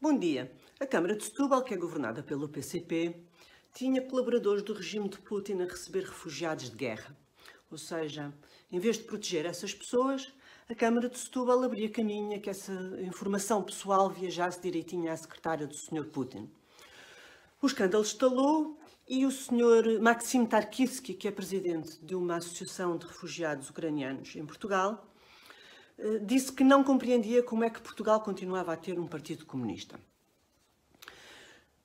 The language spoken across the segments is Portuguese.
Bom dia. A Câmara de Setúbal, que é governada pelo PCP, tinha colaboradores do regime de Putin a receber refugiados de guerra. Ou seja, em vez de proteger essas pessoas, a Câmara de Setúbal abria caminho a que essa informação pessoal viajasse direitinho à secretária do Sr. Putin. O escândalo estalou e o Sr. Maxim Tarkivsky, que é presidente de uma associação de refugiados ucranianos em Portugal, disse que não compreendia como é que Portugal continuava a ter um partido comunista.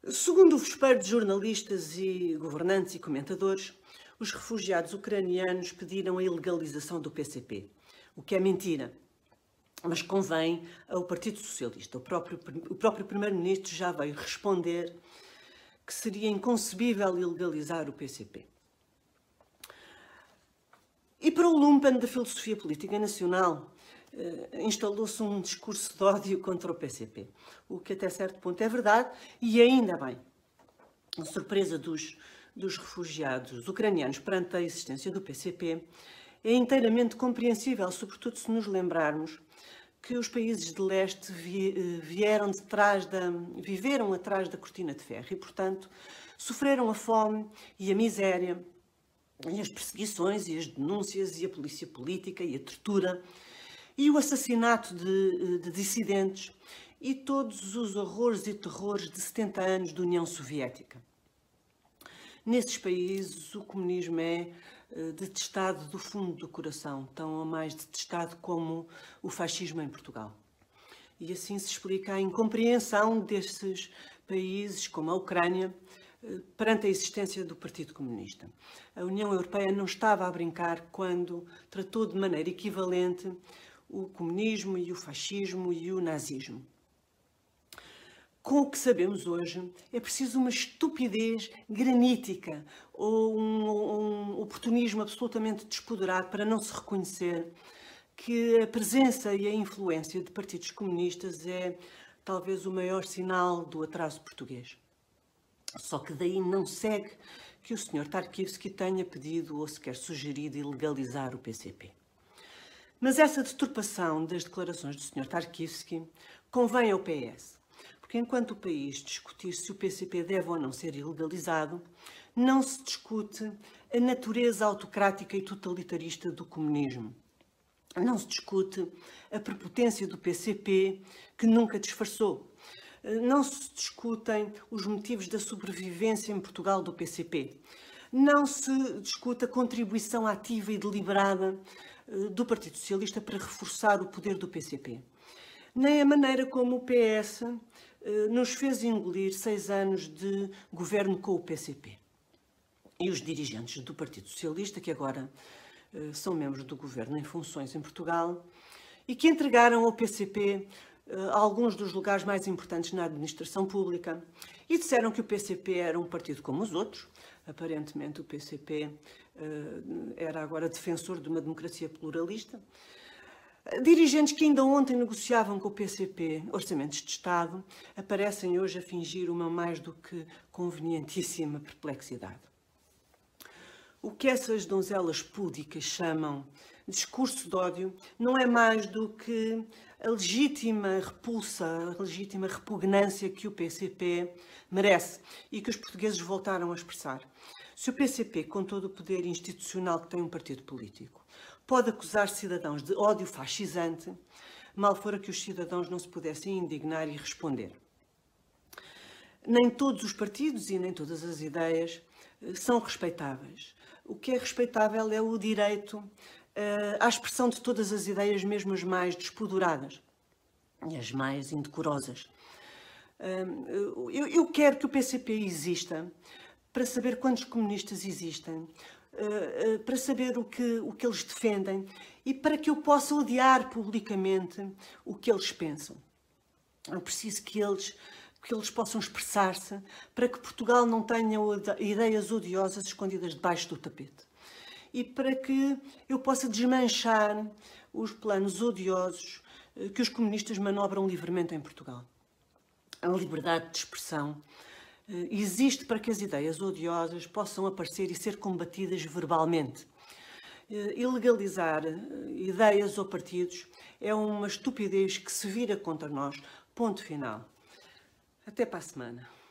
Segundo o vespeiro de jornalistas e governantes e comentadores, os refugiados ucranianos pediram a ilegalização do PCP, o que é mentira. Mas convém ao Partido Socialista. O próprio, o próprio Primeiro-Ministro já veio responder que seria inconcebível ilegalizar o PCP. E para o lumpen da filosofia política nacional, instalou-se um discurso de ódio contra o PCP, o que até certo ponto é verdade, e ainda bem. A surpresa dos, dos refugiados ucranianos perante a existência do PCP é inteiramente compreensível, sobretudo se nos lembrarmos que os países de leste eh, vieram de trás da, viveram atrás da cortina de ferro e, portanto, sofreram a fome e a miséria e as perseguições e as denúncias e a polícia política e a tortura e o assassinato de, de dissidentes e todos os horrores e terrores de 70 anos da União Soviética. Nesses países, o comunismo é eh, detestado do fundo do coração, tão ou mais detestado como o fascismo em Portugal. E assim se explica a incompreensão desses países, como a Ucrânia, eh, perante a existência do Partido Comunista. A União Europeia não estava a brincar quando tratou de maneira equivalente o comunismo e o fascismo e o nazismo. Com o que sabemos hoje, é preciso uma estupidez granítica ou um, um oportunismo absolutamente despoderado para não se reconhecer que a presença e a influência de partidos comunistas é talvez o maior sinal do atraso português. Só que daí não segue que o Sr. Tarkivsky tenha pedido ou sequer sugerido ilegalizar o PCP. Mas essa deturpação das declarações do Sr. Tarkivsky convém ao PS, porque enquanto o país discutir se o PCP deve ou não ser ilegalizado, não se discute a natureza autocrática e totalitarista do comunismo. Não se discute a prepotência do PCP, que nunca disfarçou. Não se discutem os motivos da sobrevivência em Portugal do PCP. Não se discute a contribuição ativa e deliberada do Partido Socialista para reforçar o poder do PCP. Nem a maneira como o PS eh, nos fez engolir seis anos de governo com o PCP. E os dirigentes do Partido Socialista, que agora eh, são membros do governo em funções em Portugal, e que entregaram ao PCP alguns dos lugares mais importantes na administração pública e disseram que o PCP era um partido como os outros. Aparentemente, o PCP eh, era agora defensor de uma democracia pluralista. Dirigentes que ainda ontem negociavam com o PCP orçamentos de Estado aparecem hoje a fingir uma mais do que convenientíssima perplexidade. O que essas donzelas púdicas chamam discurso de ódio não é mais do que a legítima repulsa, a legítima repugnância que o PCP merece e que os portugueses voltaram a expressar. Se o PCP, com todo o poder institucional que tem um partido político, pode acusar cidadãos de ódio fascisante, mal fora que os cidadãos não se pudessem indignar e responder. Nem todos os partidos e nem todas as ideias eh, são respeitáveis. O que é respeitável é o direito uh, à expressão de todas as ideias, mesmo as mais despoduradas e as mais indecorosas. Uh, eu, eu quero que o PCP exista para saber quantos comunistas existem, eh, para saber o que, o que eles defendem e para que eu possa odiar publicamente o que eles pensam. Eu preciso que eles, que eles possam expressar-se para que Portugal não tenha ideias odiosas escondidas debaixo do tapete. E para que eu possa desmanchar os planos odiosos eh, que os comunistas manobram livremente em Portugal. A liberdade de expressão eh, existe para que as ideias odiosas possam aparecer e ser combatidas verbalmente. Eh, ilegalizar ideias ou partidos é uma estupidez que se vira contra nós. Ponto final. Até para a semana.